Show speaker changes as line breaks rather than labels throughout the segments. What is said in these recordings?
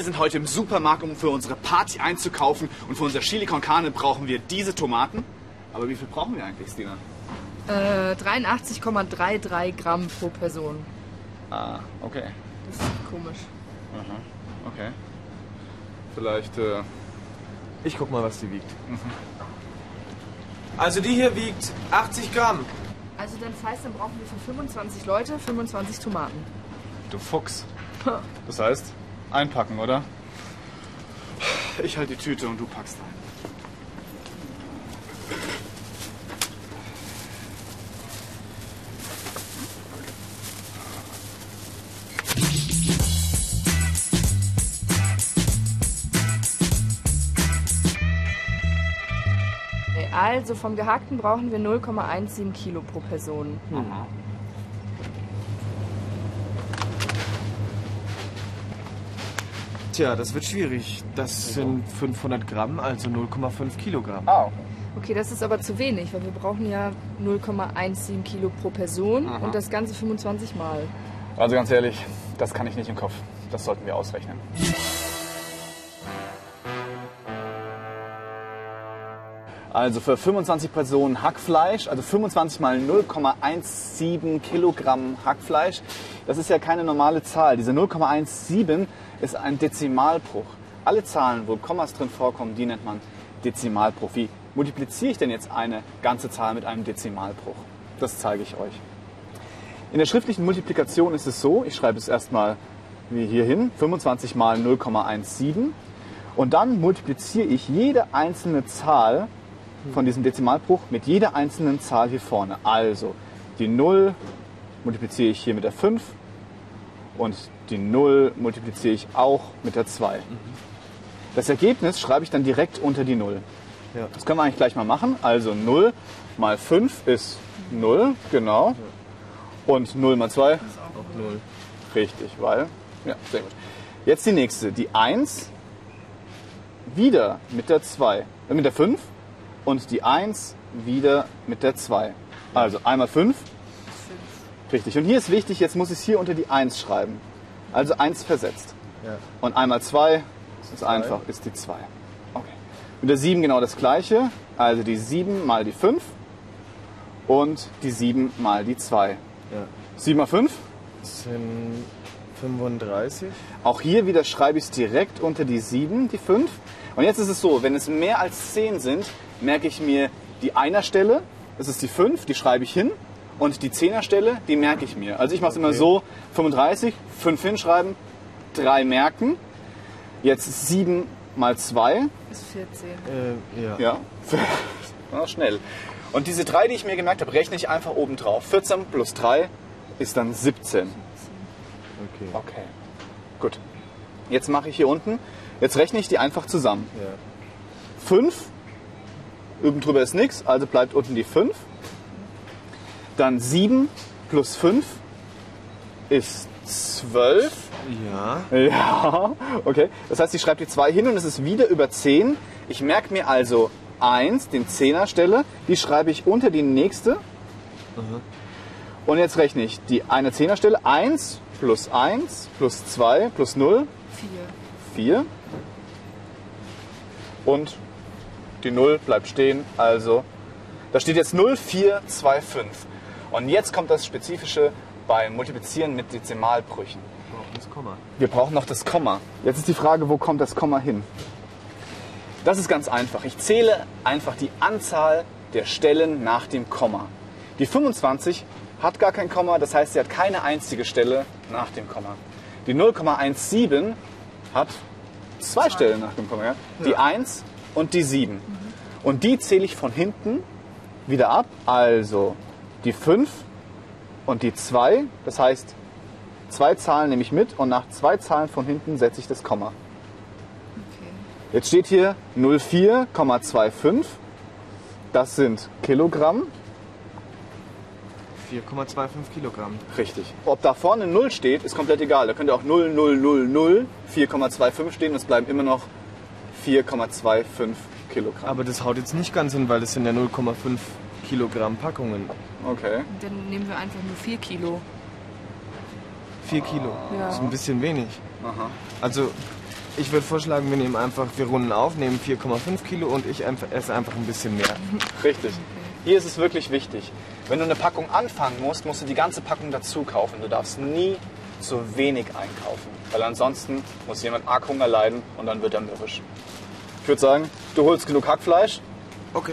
Wir sind heute im Supermarkt, um für unsere Party einzukaufen. Und für unser Chili con Carne brauchen wir diese Tomaten. Aber wie viel brauchen wir eigentlich, Stina?
Äh, 83,33 Gramm pro Person.
Ah, okay.
Das ist komisch.
Okay. Vielleicht, äh,
Ich guck mal, was die wiegt.
Also die hier wiegt 80 Gramm.
Also dann das heißt, dann brauchen wir für 25 Leute 25 Tomaten.
du Fuchs. Das heißt, einpacken, oder? Ich halte die Tüte und du packst ein.
Also vom Gehackten brauchen wir 0,17 Kilo pro Person.
Tja, das wird schwierig. Das sind 500 Gramm, also 0,5 Kilogramm.
Ah, okay.
Okay, das ist aber zu wenig, weil wir brauchen ja 0,17 Kilo pro Person und das Ganze 25 Mal.
Also ganz ehrlich, das kann ich nicht im Kopf. Das sollten wir ausrechnen. Also für 25 Personen Hackfleisch, also 25 mal 0,17 Kilogramm Hackfleisch. Das ist ja keine normale Zahl. Diese 0,17 ist ein Dezimalbruch. Alle Zahlen, wo Kommas drin vorkommen, die nennt man Dezimalbruch. Wie multipliziere ich denn jetzt eine ganze Zahl mit einem Dezimalbruch? Das zeige ich euch. In der schriftlichen Multiplikation ist es so, ich schreibe es erstmal wie hier hin, 25 mal 0,17 und dann multipliziere ich jede einzelne Zahl von diesem Dezimalbruch mit jeder einzelnen Zahl hier vorne. Also die 0 multipliziere ich hier mit der 5 und die 0 multipliziere ich auch mit der 2. Das Ergebnis schreibe ich dann direkt unter die 0.
Ja.
Das können wir eigentlich gleich mal machen. Also 0 mal 5 ist 0, genau. Und 0 mal 2
Auch null.
Richtig, weil. Ja, sehr gut. Jetzt die nächste. Die 1 wieder mit der 2, äh, mit der 5 und die 1 wieder mit der 2. Also einmal 5. Richtig. Und hier ist wichtig, jetzt muss ich es hier unter die 1 schreiben. Also 1 versetzt.
Ja.
Und einmal 2 ist einfach, ist die 2. Okay. Mit der 7 genau das gleiche. Also die 7 mal die 5 und die 7 mal die 2.
Ja.
7 mal 5
Das sind 35.
Auch hier wieder schreibe ich es direkt unter die 7, die 5. Und jetzt ist es so, wenn es mehr als 10 sind, merke ich mir die Einerstelle, das ist die 5, die schreibe ich hin. Und die Zehnerstelle, die merke ich mir. Also ich mache es immer
Okay.
so, 35, 5 hinschreiben, 3 merken. Jetzt 7 mal 2,
Ist 14.
Äh, ja.
ja, ja schnell. Und diese 3, die ich mir gemerkt habe, rechne ich einfach oben drauf. 14 plus 3 ist dann 17.
Okay.
Okay, gut. Jetzt mache ich hier unten, jetzt rechne ich die einfach zusammen.
Ja.
5, oben drüber ist nichts, also bleibt unten die 5. Dann 7 plus 5 ist 12.
Ja.
Ja, okay. Das heißt, ich schreibe die 2 hin und es ist wieder über 10. Ich merke mir also 1, den Zehnerstelle, die schreibe ich unter die nächste. Und jetzt rechne ich die eine Zehnerstelle. 1 plus 1 plus 2 plus 0
4.
4. Und die 0 bleibt stehen. Also da steht jetzt 0425. Und jetzt kommt das Spezifische beim Multiplizieren mit Dezimalbrüchen.
Brauchen das Komma.
Wir brauchen noch das Komma. Jetzt ist die Frage, wo kommt das Komma hin? Das ist ganz einfach. Ich zähle einfach die Anzahl der Stellen nach dem Komma. Die 25 hat gar kein Komma, das heißt, sie hat keine einzige Stelle nach dem Komma. Die 0,17 hat zwei Stellen nach dem Komma. Ja? Die 1 und die 7. Und die zähle ich von hinten wieder ab. Also die 5 und die 2. Das heißt, zwei Zahlen nehme ich mit und nach zwei Zahlen von hinten setze ich das Komma.
Okay.
Jetzt steht hier 04,25. Das sind Kilogramm.
4,25 Kilogramm.
Richtig. Ob da vorne 0 steht, ist komplett egal. Da könnte auch 0, 0, 0, 0, 4,25 stehen und es bleiben immer noch 4,25 Kilogramm.
Aber das haut jetzt nicht ganz hin, weil das sind ja 0,5 Kilogramm Packungen.
Okay.
Dann nehmen wir einfach nur 4 Kilo.
4 Kilo.
Ja.
Das ist ein bisschen wenig.
Aha.
Also Ich würde vorschlagen, wir nehmen einfach, wir runden auf, nehmen 4,5 Kilo und ich esse einfach ein bisschen mehr.
Richtig. Hier ist es wirklich wichtig. Wenn du eine Packung anfangen musst, musst du die ganze Packung dazu kaufen. Du darfst nie zu wenig einkaufen, weil ansonsten muss jemand arg Hunger leiden und dann wird er mürrisch. Ich würde sagen, du holst genug Hackfleisch.
Okay.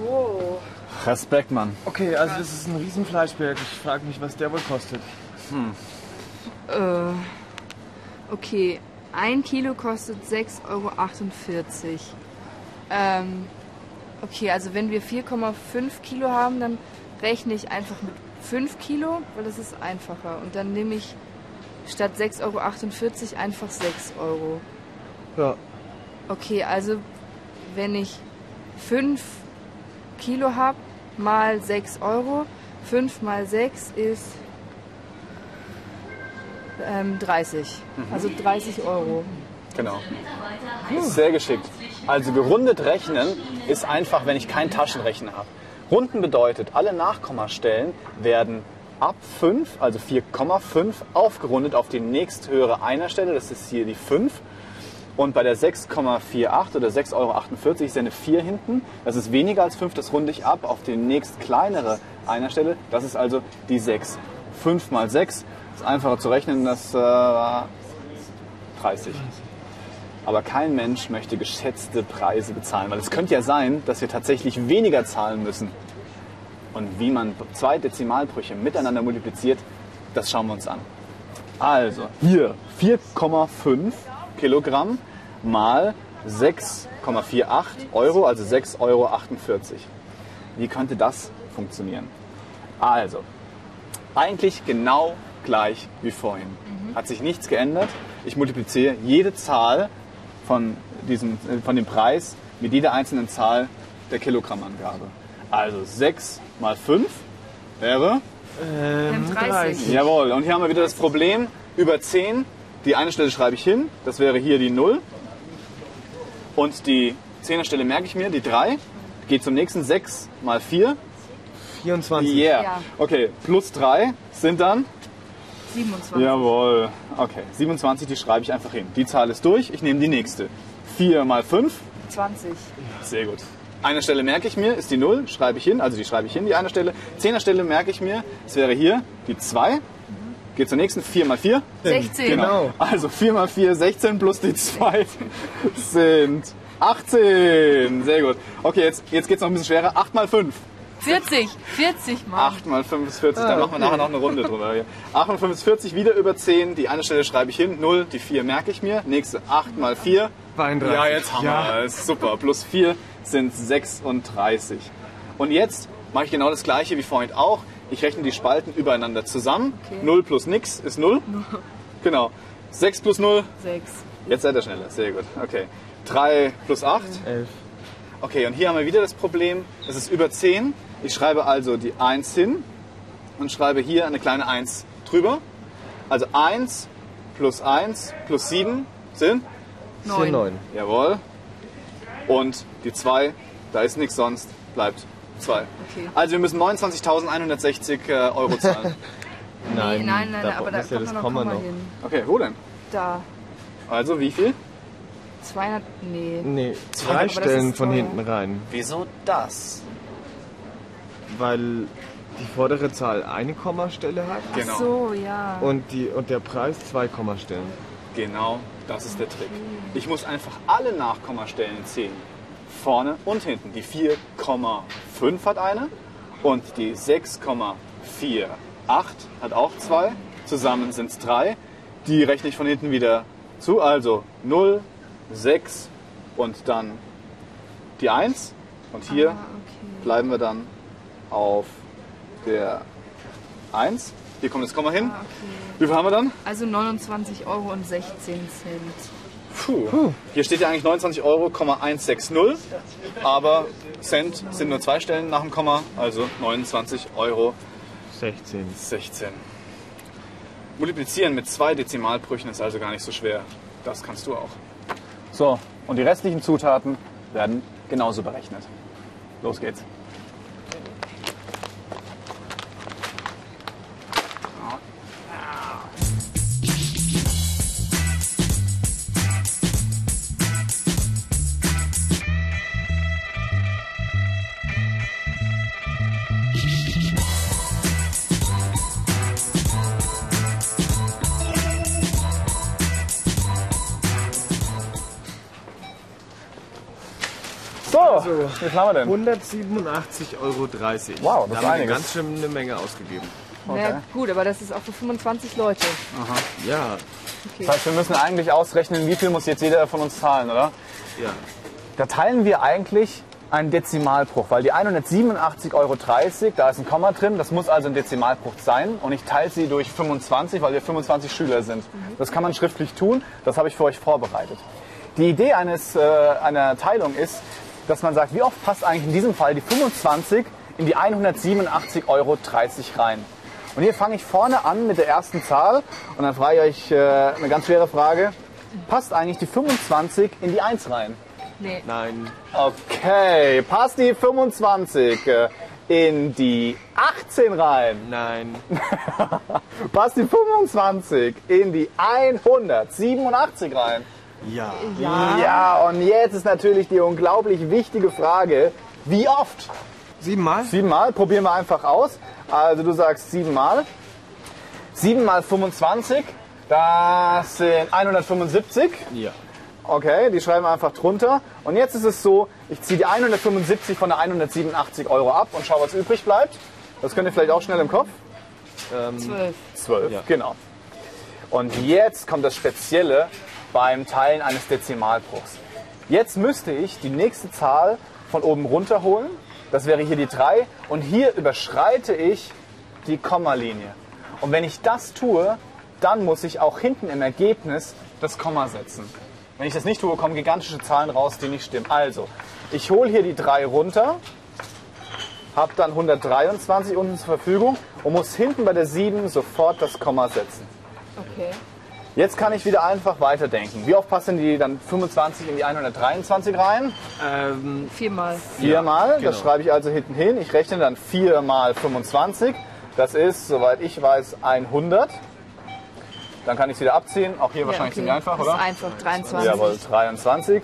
Wow.
Respekt, Mann.
Okay, also das ist ein Riesenfleischberg. Ich frage mich, was der wohl kostet.
Äh, okay, ein Kilo kostet 6,48 Euro. Ähm, okay, also wenn wir 4,5 Kilo haben, dann rechne ich einfach mit 5 Kilo, weil das ist einfacher. Und dann nehme ich statt 6,48 Euro einfach 6 Euro.
Ja.
Okay, also wenn ich 5 Kilo habe, mal 6 Euro, 5 mal 6 ist ähm, 30. Also 30 Euro.
Genau. Sehr geschickt. Also gerundet rechnen ist einfach, wenn ich keinen Taschenrechner habe. Runden bedeutet, alle Nachkommastellen werden ab 5, also 4,5, aufgerundet auf die nächsthöhere Einerstelle. Das ist hier die 5. Und bei der 6,48 oder 6,48 Euro ist ja eine 4 hinten. Das ist weniger als 5, das runde ich ab auf die nächst kleinere Einerstelle. Das ist also die 6. 5 mal 6 ist einfacher zu rechnen, das äh, war 30. Aber kein Mensch möchte geschätzte Preise bezahlen, weil es könnte ja sein, dass wir tatsächlich weniger zahlen müssen. Und wie man zwei Dezimalbrüche miteinander multipliziert, das schauen wir uns an. Also, hier 4,5 Kilogramm mal 6,48 Euro, also 6,48 Euro. Wie könnte das funktionieren? Also, eigentlich genau gleich wie vorhin. Hat sich nichts geändert. Ich multipliziere jede Zahl von, diesem, äh, von dem Preis mit jeder einzelnen Zahl der Kilogrammangabe. Also 6 mal 5 wäre
Ähm,
30.
Jawohl, und hier haben wir wieder das Problem, über 10, die eine Stelle schreibe ich hin, das wäre hier die 0. Und die 10er Stelle merke ich mir, die 3. Geht zum nächsten, 6 mal 4.
24.
Yeah.
Ja.
Okay, plus 3 sind dann,
27.
jawohl, okay, 27, die schreibe ich einfach hin. Die Zahl ist durch, ich nehme die nächste. 4 mal 5,
20.
sehr gut. Eine Stelle merke ich mir, ist die 0, schreibe ich hin, also die schreibe ich hin, die eine Stelle. 10er Stelle merke ich mir, es wäre hier die 2. Geht zur nächsten, 4 mal 4.
16.
Genau.
Also 4 mal 4, 16 plus die 2 sind 18. Sehr gut. Okay, jetzt, jetzt geht es noch ein bisschen schwerer. 8 mal 5.
40. 40 Mal.
8 mal 5 ist 40. Dann machen wir nachher noch eine Runde drüber. Hier. 8 mal 5 ist 40, wieder über 10. Die eine Stelle schreibe ich hin. 0, die 4 merke ich mir. Nächste 8 mal 4.
32.
Ja, jetzt haben wir es. Super. Plus 4 sind 36. Und jetzt mache ich genau das gleiche wie vorhin auch. Ich rechne die Spalten übereinander zusammen.
Okay.
0 plus nix ist 0. Genau. 6 plus 0
6.
Jetzt seid ihr schneller, sehr gut. Okay. 3 plus 8.
11.
Okay, und hier haben wir wieder das Problem, es ist über 10. Ich schreibe also die 1 hin und schreibe hier eine kleine 1 drüber. Also 1 plus 1 plus 7 sind,
9.
9.
jawohl. Und die 2, da ist nichts sonst, bleibt 2.
Okay.
Also wir müssen 29.160 äh, Euro zahlen.
Nein, nein, nein,
da
aber da
muss ja
kommt
das
noch
Komma noch.
hin.
Okay, wo denn?
Da.
Also wie viel?
200. Nee.
Nee,
Zwei,
Stellen von hinten rein.
Wieso das?
Weil die vordere Zahl eine Kommastelle hat
Genau.
Ach so, ja.
und, die, und der Preis zwei Kommastellen.
Genau, das ist der Trick. Ich muss einfach alle Nachkommastellen zählen. Vorne und hinten. Die 4,5 hat eine und die 6,48 hat auch zwei. Zusammen sind es drei. Die rechne ich von hinten wieder zu. Also 0, 6 und dann die 1. Und hier
Ah, okay.
bleiben wir dann auf der 1. Hier kommt das Komma hin.
Ah, okay.
Wie viel haben wir dann?
Also 29 Euro und 16 Cent.
Puh. Hier steht ja eigentlich 29 Euro, 160, aber Cent sind nur zwei Stellen nach dem Komma, also 29 Euro
16.
16. Multiplizieren mit zwei Dezimalbrüchen ist also gar nicht so schwer. Das kannst du auch. So, und die restlichen Zutaten werden genauso berechnet. Los geht's.
Also,
Wie viel haben wir denn?
187,30 Euro.
Wow, das
da
ist
haben wir ganz schön eine Menge ausgegeben.
Ja, gut, aber das ist auch für 25 Leute.
Ja,
Das heißt, wir müssen eigentlich ausrechnen, wie viel muss jetzt jeder von uns zahlen, oder?
ja.
Da teilen wir eigentlich einen Dezimalbruch, weil die 187,30 Euro, da ist ein Komma drin, das muss also ein Dezimalbruch sein und ich teile sie durch 25, weil wir 25 Schüler sind. Das kann man schriftlich tun, das habe ich für euch vorbereitet. Die Idee eines, äh, einer Teilung ist, dass man sagt, wie oft passt eigentlich in diesem Fall die 25 in die 187,30 Euro rein. Und hier fange ich vorne an mit der ersten Zahl und dann frage ich euch äh, eine ganz schwere Frage. Passt eigentlich die 25 in die 1 rein?
Nee.
Nein.
Okay, passt die 25 äh, in die 18 rein?
Nein.
Passt die 25 in die 187 rein?
Ja.
Ja, und jetzt ist natürlich die unglaublich wichtige Frage, wie oft?
Siebenmal?
Siebenmal, probieren wir einfach aus. Also du sagst siebenmal. Sieben mal 25, das sind 175.
Ja.
Okay, die schreiben wir einfach drunter. Und jetzt ist es so, ich ziehe die 175 von der 187 Euro ab und schaue, was übrig bleibt. Das könnt ihr vielleicht auch schnell im Kopf.
12.
12,
Ja.
genau. Und jetzt kommt das Spezielle beim Teilen eines Dezimalbruchs. Jetzt müsste ich die nächste Zahl von oben runterholen. Das wäre hier die 3. Und hier überschreite ich die Kommalinie. Und wenn ich das tue, dann muss ich auch hinten im Ergebnis das Komma setzen. Wenn ich das nicht tue, kommen gigantische Zahlen raus, die nicht stimmen. Also, ich hole hier die 3 runter, habe dann 123 unten zur Verfügung und muss hinten bei der 7 sofort das Komma setzen.
Okay.
Jetzt kann ich wieder einfach weiterdenken. Wie oft passen die dann 25 in die 123 rein?
Ähm,
Viermal.
Viermal.
genau.
Das schreibe ich also hinten hin. Ich rechne dann 4 mal 25. Das ist, soweit ich weiß, 100. Dann kann ich es wieder abziehen. Auch hier wahrscheinlich ziemlich einfach,
das
oder?
ist einfach 23.
Jawohl, 23.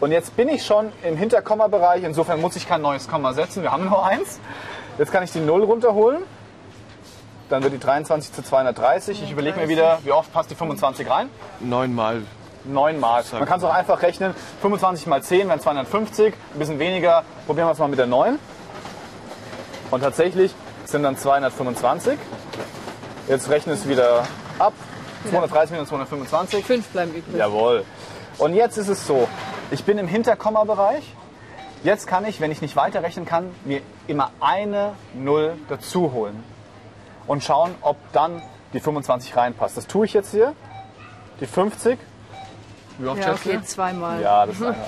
Und jetzt bin ich schon im Hinterkommabereich. Insofern muss ich kein neues Komma setzen. Wir haben nur eins. Jetzt kann ich die 0 runterholen. Dann wird die 23 zu 230. Ich überlege mir wieder, wie oft passt die 25 rein?
neunmal.
Neunmal. Man kann es auch einfach rechnen. 25 mal 10 wären 250. Ein bisschen weniger. Probieren wir es mal mit der 9. Und tatsächlich sind dann 225. Jetzt rechne es wieder ab. 230 minus 225.
Fünf bleiben übrig.
Jawohl. Und jetzt ist es so, ich bin im Hinterkommabereich. Jetzt kann ich, wenn ich nicht weiterrechnen kann, mir immer eine Null dazu holen und schauen, ob dann die 25 reinpasst. Das tue ich jetzt hier. Die 50. Wie oft
Ja, okay, zweimal.
Ja, das ist einfach.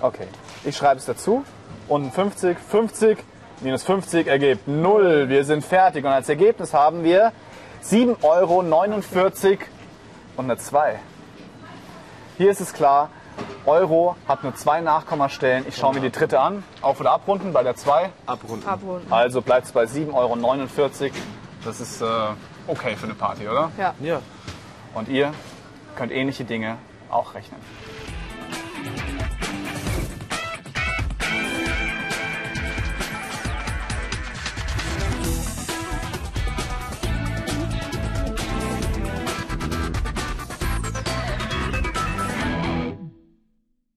Okay, ich schreibe es dazu. Unten 50, 50, minus 50 ergibt 0. Wir sind fertig. Und als Ergebnis haben wir 7,49 Euro und eine 2. Hier ist es klar, Euro hat nur zwei Nachkommastellen. Ich schaue mir die dritte an. Auf- oder abrunden bei der 2.
Abrunden.
Abrunden.
Also bleibt es bei 7,49 Euro. Das ist äh, okay für eine Party, oder?
Ja.
Ja.
Und ihr könnt ähnliche Dinge auch rechnen.